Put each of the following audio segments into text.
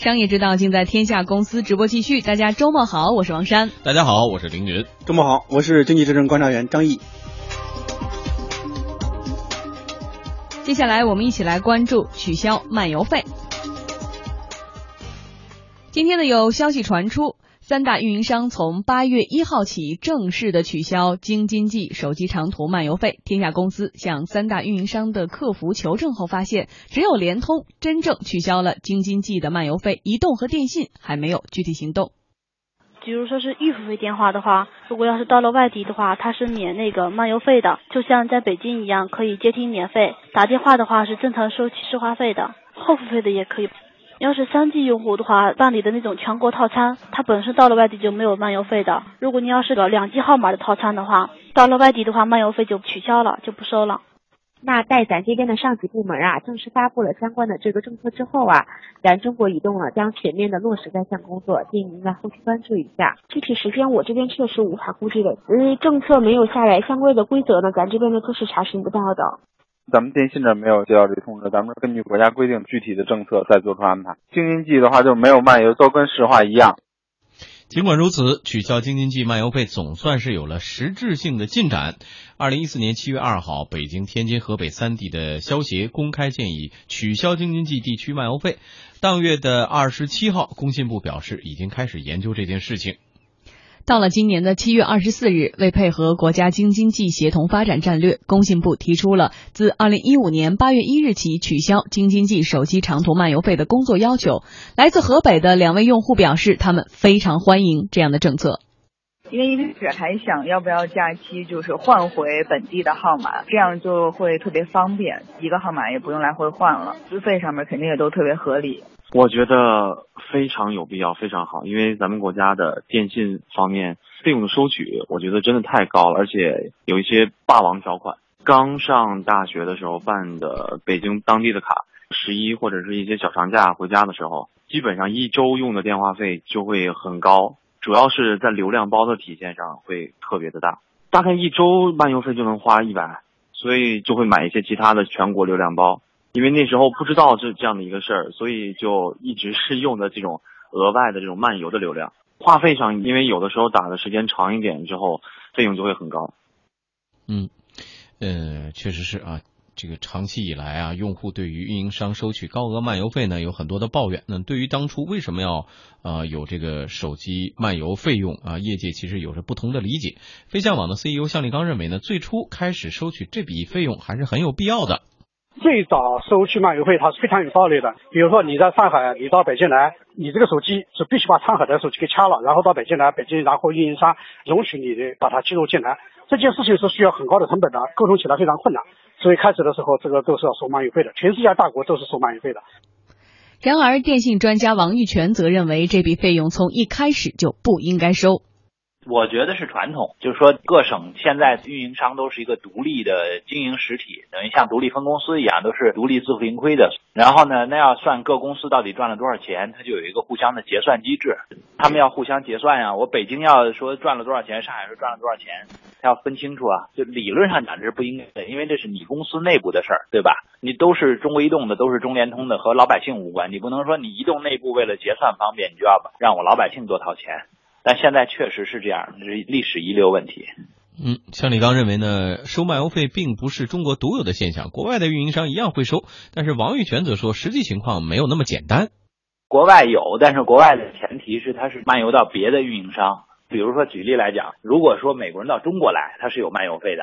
商业之道尽在天下公司直播继续。大家周末好，我是王珊。大家好，我是凌云。周末好，我是经济之声观察员张毅。接下来我们一起来关注取消漫游费。今天呢，有消息传出。三大运营商从八月一号起正式的取消京津冀手机长途漫游费。天下公司向三大运营商的客服求证后发现，只有联通真正取消了京津冀的漫游费，移动和电信还没有具体行动。比如说是预付费电话的话，如果要是到了外地的话，它是免那个漫游费的，就像在北京一样，可以接听免费。打电话的话是正常收取市话费的，后付费的也可以。要是三 G 用户的话，办理的那种全国套餐，它本身到了外地就没有漫游费的。如果您要是搞两 G 号码的套餐的话，到了外地的话，漫游费就取消了，就不收了。那在咱这边的上级部门啊，正式发布了相关的这个政策之后啊，咱中国移动呢将全面的落实该项工作，建议您呢后续关注一下。具体时间我这边确实无法估计的，因为政策没有下来，相关的规则呢，咱这边呢都是查询不到的。咱们电信这没有接到这个通知，咱们根据国家规定具体的政策再做出安排。京津冀的话就没有漫游，都跟市话一样。尽管如此，取消京津冀漫游费总算是有了实质性的进展。二零一四年七月二号，北京、天津、河北三地的消协公开建议取消京津冀地区漫游费。当月的二十七号，工信部表示已经开始研究这件事情。到了今年的七月二十四日，为配合国家京津冀协同发展战略，工信部提出了自二零一五年八月一日起取消京津冀手机长途漫游费的工作要求。来自河北的两位用户表示，他们非常欢迎这样的政策。因为一开始还想要不要假期就是换回本地的号码，这样就会特别方便，一个号码也不用来回换了，资费上面肯定也都特别合理。我觉得非常有必要，非常好，因为咱们国家的电信方面费用的收取，我觉得真的太高了，而且有一些霸王条款。刚上大学的时候办的北京当地的卡，十一或者是一些小长假回家的时候，基本上一周用的电话费就会很高，主要是在流量包的体现上会特别的大，大概一周漫游费就能花一百，所以就会买一些其他的全国流量包。因为那时候不知道这这样的一个事儿，所以就一直是用的这种额外的这种漫游的流量。话费上，因为有的时候打的时间长一点之后，费用就会很高。嗯，呃，确实是啊，这个长期以来啊，用户对于运营商收取高额漫游费呢有很多的抱怨。那对于当初为什么要呃有这个手机漫游费用啊，业界其实有着不同的理解。飞象网的 CEO 向立刚认为呢，最初开始收取这笔费用还是很有必要的。最早收取漫游费，它是非常有道理的。比如说你在上海，你到北京来，你这个手机是必须把上海的手机给掐了，然后到北京来，北京然后运营商容许你把它记录进来。这件事情是需要很高的成本的，沟通起来非常困难。所以开始的时候，这个都是要收漫游费的，全世界大国都是收漫游费的。然而，电信专家王玉泉则认为，这笔费用从一开始就不应该收。我觉得是传统，就是说各省现在运营商都是一个独立的经营实体，等于像独立分公司一样，都是独立自负盈亏的。然后呢，那要算各公司到底赚了多少钱，它就有一个互相的结算机制，他们要互相结算呀。我北京要说赚了多少钱，上海说赚了多少钱，他要分清楚啊。就理论上讲这是不应该的，因为这是你公司内部的事儿，对吧？你都是中国移动的，都是中联通的，和老百姓无关。你不能说你移动内部为了结算方便，你就要让我老百姓多掏钱。但现在确实是这样，这是历史遗留问题。嗯，像李刚认为呢，收漫游费并不是中国独有的现象，国外的运营商一样会收。但是王玉泉则说，实际情况没有那么简单。国外有，但是国外的前提是它是漫游到别的运营商。比如说举例来讲，如果说美国人到中国来，他是有漫游费的。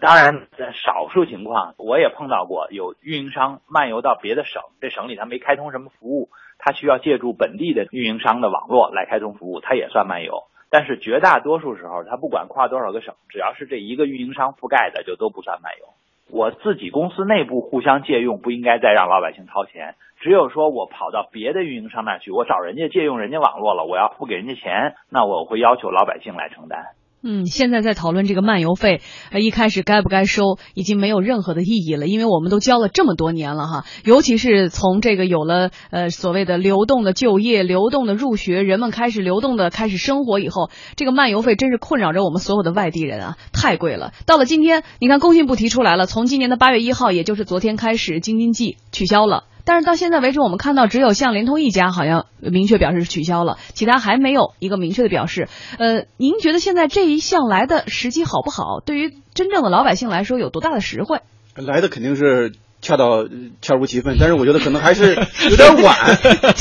当然，在少数情况，我也碰到过有运营商漫游到别的省，这省里他没开通什么服务。它需要借助本地的运营商的网络来开通服务，它也算漫游。但是绝大多数时候，它不管跨多少个省，只要是这一个运营商覆盖的，就都不算漫游。我自己公司内部互相借用，不应该再让老百姓掏钱。只有说我跑到别的运营商那去，我找人家借用人家网络了，我要付给人家钱，那我会要求老百姓来承担。嗯，现在在讨论这个漫游费，呃，一开始该不该收，已经没有任何的意义了，因为我们都交了这么多年了哈。尤其是从这个有了呃所谓的流动的就业、流动的入学，人们开始流动的开始生活以后，这个漫游费真是困扰着我们所有的外地人啊，太贵了。到了今天，你看工信部提出来了，从今年的八月一号，也就是昨天开始，京津冀取消了但是到现在为止，我们看到只有像联通一家好像明确表示取消了，其他还没有一个明确的表示。呃，您觉得现在这一项来的时机好不好？对于真正的老百姓来说，有多大的实惠？来的肯定是。恰到恰如其分，但是我觉得可能还是 有点晚，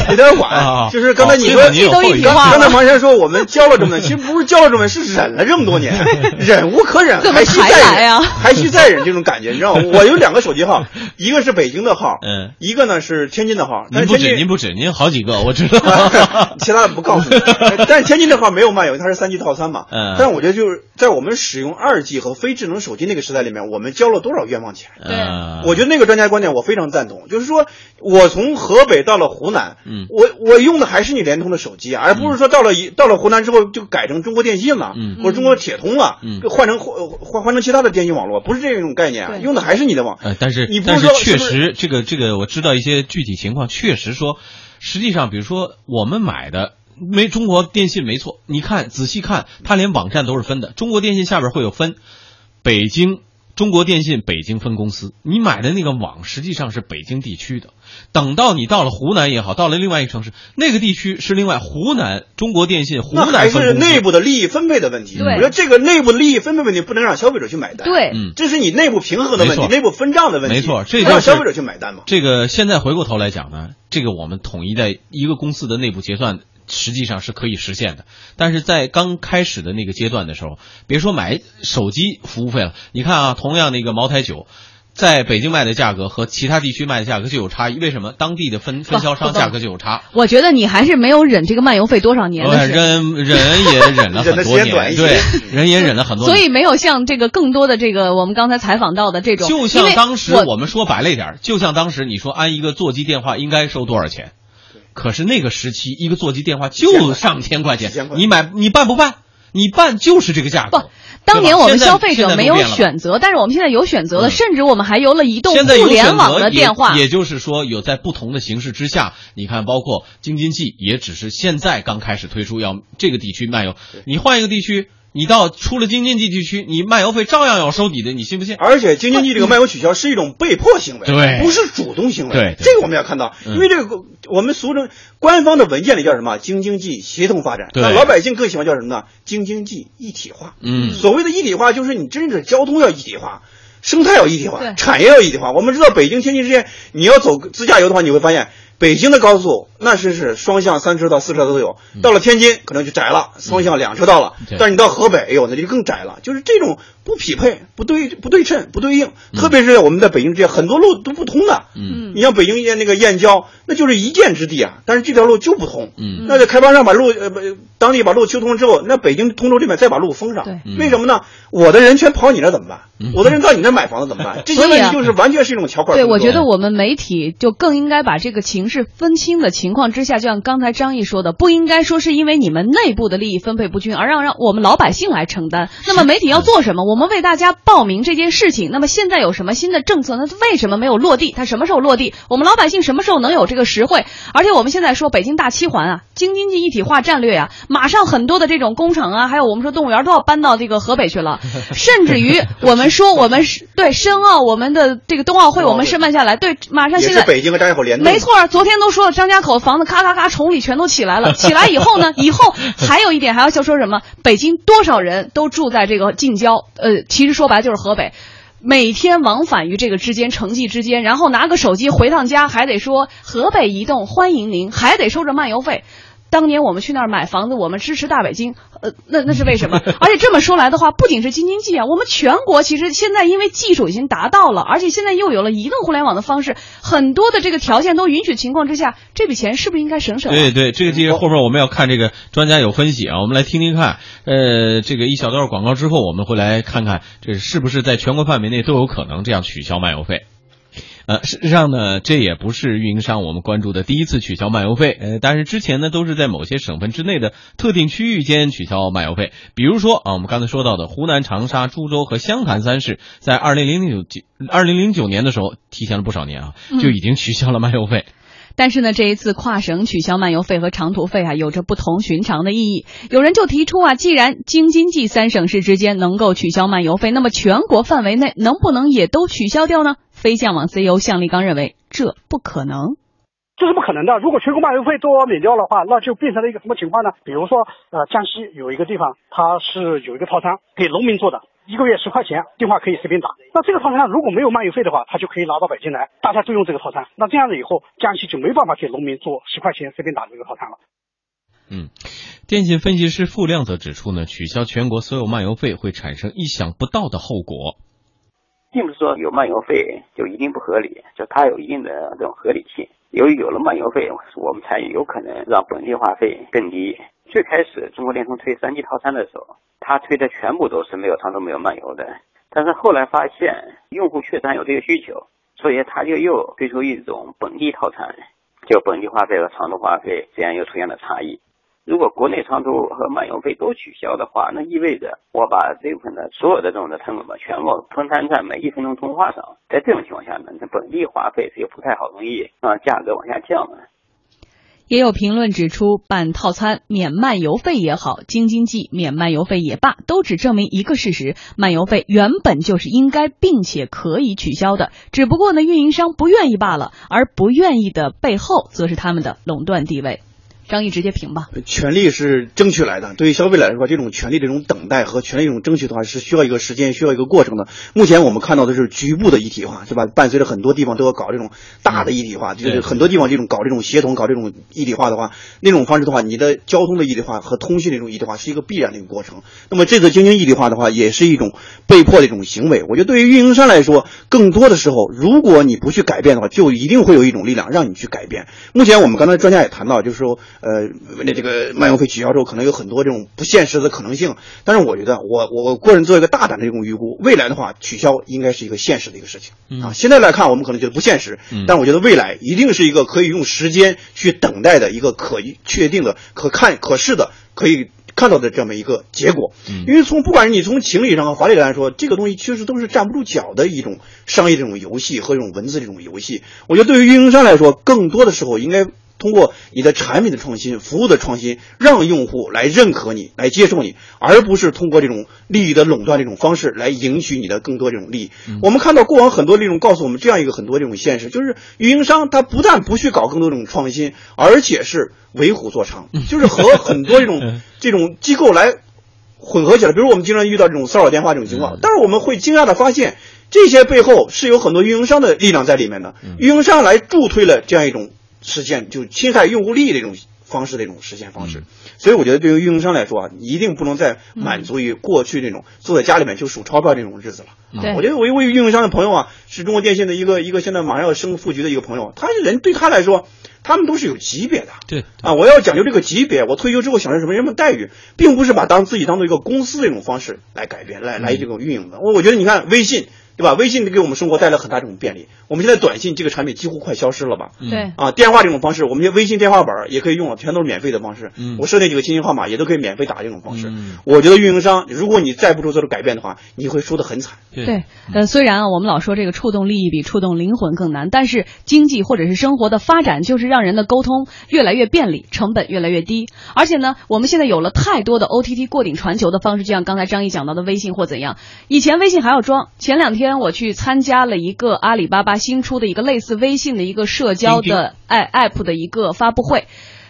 有点晚。就是刚才你说，刚才王先生说我们交了这么多，其实不是交了这么，是忍了这么多年，忍无可忍，还需再忍，还需再忍这种感觉，你知道吗？我有两个手机号，一个是北京的号，嗯，一个呢是天津的号。您不止，您不止，您好几个，我知道。其他的不告诉你。但是天津的号没有漫游，它是三 G 套餐嘛。嗯。但是我觉得就是在我们使用二 G 和非智能手机那个时代里面，我们交了多少冤枉钱？对，我觉得那个。专家观点我非常赞同，就是说我从河北到了湖南，嗯，我我用的还是你联通的手机，而不是说到了一到了湖南之后就改成中国电信了，嗯，或者中国铁通了，嗯，换成换换换成其他的电信网络，不是这种概念，用的还是你的网。呃，但是你但是确实这个这个我知道一些具体情况，确实说，实际上比如说我们买的没中国电信没错，你看仔细看，它连网站都是分的，中国电信下边会有分北京。中国电信北京分公司，你买的那个网实际上是北京地区的。等到你到了湖南也好，到了另外一个城市，那个地区是另外湖南中国电信湖南还是内部的利益分配的问题。我觉得这个内部利益分配问题不能让消费者去买单。对，这是你内部平衡的问题，内部分账的问题。没错，这让消费者去买单嘛。这个现在回过头来讲呢，这个我们统一在一个公司的内部结算。实际上是可以实现的，但是在刚开始的那个阶段的时候，别说买手机服务费了，你看啊，同样的一个茅台酒，在北京卖的价格和其他地区卖的价格就有差异，为什么？当地的分分销商价格就有差。我觉得你还是没有忍这个漫游费多少年的忍忍也忍了很多年，对，忍也忍了很多年，所以没有像这个更多的这个我们刚才采访到的这种，就像当时我们说白了一点，就像当时你说安一个座机电话应该收多少钱？可是那个时期，一个座机电话就上千块钱，你买你办不办？你办就是这个价格。不，当年我们消费者没有选择，但是我们现在有选择了，甚至我们还有了移动互联网的电话。也就是说，有在不同的形式之下，你看，包括京津冀，也只是现在刚开始推出，要这个地区漫游。你换一个地区。你到出了京津冀地区，你漫游费照样要收你的，你信不信？而且京津冀这个漫游取消是一种被迫行为，对，不是主动行为。对，这个我们要看到，因为这个我们俗称官方的文件里叫什么？京津冀协同发展。那，老百姓更喜欢叫什么呢？京津冀一体化。嗯，所谓的一体化，就是你真正交通要一体化，生态要一体化，产业要一体化。我们知道北京天津之间，你要走自驾游的话，你会发现。北京的高速那是是双向三车道、四车道都有，到了天津可能就窄了，双向两车道了。但是你到河北，哎呦，那就更窄了。就是这种不匹配、不对、不对称、不对应。特别是我们在北京这些很多路都不通的。嗯，你像北京沿那个燕郊，那就是一箭之地啊，但是这条路就不通。嗯，那在开发商把路呃不当地把路修通了之后，那北京通州这边再把路封上。对，为什么呢？我的人全跑你那怎么办？我的人到你那买房子怎么办？这些问题就是完全是一种条款。对，我觉得我们媒体就更应该把这个情势分清的情况之下，就像刚才张毅说的，不应该说是因为你们内部的利益分配不均而让让我们老百姓来承担。那么媒体要做什么？我们为大家报名这件事情。那么现在有什么新的政策？那为什么没有落地？它什么时候落地？我们老百姓什么时候能有这个实惠？而且我们现在说北京大七环啊，京津冀一体化战略啊，马上很多的这种工厂啊，还有我们说动物园都要搬到这个河北去了，甚至于我们说我们是。对申奥，我们的这个冬奥会我们申办下来，对，马上现在北京和张家口联动，没错，昨天都说了，张家口房子咔咔咔，崇礼全都起来了。起来以后呢，以后还有一点还要就说什么？北京多少人都住在这个近郊，呃，其实说白就是河北，每天往返于这个之间，城际之间，然后拿个手机回趟家，还得说河北移动欢迎您，还得收着漫游费。当年我们去那儿买房子，我们支持大北京，呃，那那是为什么？而且这么说来的话，不仅是京津冀啊，我们全国其实现在因为技术已经达到了，而且现在又有了移动互联网的方式，很多的这个条件都允许情况之下，这笔钱是不是应该省省？对对，这个这个后面我们要看这个专家有分析啊，我们来听听看。呃，这个一小段广告之后，我们会来看看这是不是在全国范围内都有可能这样取消漫游费。呃，事实上呢，这也不是运营商我们关注的第一次取消漫游费。呃，但是之前呢，都是在某些省份之内的特定区域间取消漫游费。比如说啊，我们刚才说到的湖南长沙、株洲和湘潭三市，在二零零九二零零九年的时候，提前了不少年啊，就已经取消了漫游费。但是呢，这一次跨省取消漫游费和长途费啊，有着不同寻常的意义。有人就提出啊，既然京津冀三省市之间能够取消漫游费，那么全国范围内能不能也都取消掉呢？飞象网 CEO 向立刚认为，这不可能。这是不可能的。如果全国漫游费都免掉的话，那就变成了一个什么情况呢？比如说，呃，江西有一个地方，它是有一个套餐给农民做的，一个月十块钱，电话可以随便打。那这个套餐如果没有漫游费的话，他就可以拿到北京来，大家都用这个套餐。那这样子以后，江西就没办法给农民做十块钱随便打这个套餐了。嗯，电信分析师付亮则指出呢，取消全国所有漫游费会产生意想不到的后果。并不是说有漫游费就一定不合理，就它有一定的这种合理性。由于有了漫游费，我们才有可能让本地话费更低。最开始中国联通推三 G 套餐的时候，它推的全部都是没有长途没有漫游的。但是后来发现用户确实有这个需求，所以他就又推出一种本地套餐，就本地话费和长途话费之间又出现了差异。如果国内长途和漫游费都取消的话，那意味着我把这部分的所有的这种的成本吧，全部分摊在每一分钟通话上。在这种情况下呢，那本地话费是又不太好容易让价格往下降了。也有评论指出，办套餐免漫游费也好，京津冀免漫游费也罢，都只证明一个事实：漫游费原本就是应该并且可以取消的，只不过呢，运营商不愿意罢了。而不愿意的背后，则是他们的垄断地位。张毅直接评吧。权利是争取来的，对于消费来说，这种权利这种等待和权利这种争取的话，是需要一个时间，需要一个过程的。目前我们看到的是局部的一体化，是吧？伴随着很多地方都要搞这种大的一体化，就是很多地方这种搞这种协同、搞这种一体化的话，那种方式的话，你的交通的一体化和通信的这种一体化是一个必然的一个过程。那么这次京津一体化的话，也是一种被迫的一种行为。我觉得对于运营商来说，更多的时候，如果你不去改变的话，就一定会有一种力量让你去改变。目前我们刚才专家也谈到，就是说。呃，那这个漫游费取消之后，可能有很多这种不现实的可能性。但是我觉得，我我个人做一个大胆的这种预估，未来的话，取消应该是一个现实的一个事情啊。现在来看，我们可能觉得不现实，但我觉得未来一定是一个可以用时间去等待的一个可确定的、可看、可视的、可以看到的这么一个结果。因为从不管是你从情理上和法理来说，这个东西其实都是站不住脚的一种商业这种游戏和这种文字这种游戏。我觉得对于运营商来说，更多的时候应该。通过你的产品的创新、服务的创新，让用户来认可你、来接受你，而不是通过这种利益的垄断这种方式来赢取你的更多这种利益。我们看到过往很多利润告诉我们这样一个很多这种现实，就是运营商他不但不去搞更多这种创新，而且是为虎作伥，就是和很多这种 这种机构来混合起来。比如我们经常遇到这种骚扰电话这种情况，但是我们会惊讶的发现，这些背后是有很多运营商的力量在里面的，运营商来助推了这样一种。实现就侵害用户利益的一种方式的一种实现方式，所以我觉得对于运营商来说啊，一定不能再满足于过去那种坐在家里面就数钞票这种日子了。对，我觉得我一位运营商的朋友啊，是中国电信的一个一个现在马上要升副局的一个朋友，他人对他来说，他们都是有级别的。对啊，我要讲究这个级别，我退休之后享受什么什么待遇，并不是把当自己当做一个公司的一种方式来改变来来这种运营的。我我觉得你看微信。对吧？微信给我们生活带来很大这种便利。我们现在短信这个产品几乎快消失了吧？对啊，电话这种方式，我们微信电话本也可以用了，全都是免费的方式。嗯，我设定几个亲情号码也都可以免费打这种方式。嗯，我觉得运营商，如果你再不做这种改变的话，你会输得很惨。对，呃，虽然啊，我们老说这个触动利益比触动灵魂更难，但是经济或者是生活的发展，就是让人的沟通越来越便利，成本越来越低。而且呢，我们现在有了太多的 OTT 过顶传球的方式，就像刚才张毅讲到的微信或怎样，以前微信还要装。前两天我去参。加了一个阿里巴巴新出的一个类似微信的一个社交的爱 app 的一个发布会。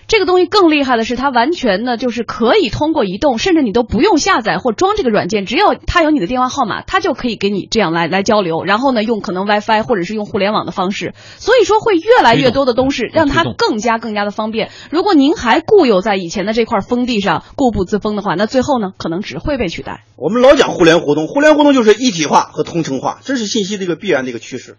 这个东西更厉害的是，它完全呢就是可以通过移动，甚至你都不用下载或装这个软件，只要它有你的电话号码，它就可以给你这样来来交流。然后呢，用可能 WiFi 或者是用互联网的方式，所以说会越来越多的东西让它更加更加的方便。如果您还固有在以前的这块封地上固步自封的话，那最后呢可能只会被取代。我们老讲互联互通，互联互通就是一体化和同城化，这是信息的一个必然的一个趋势。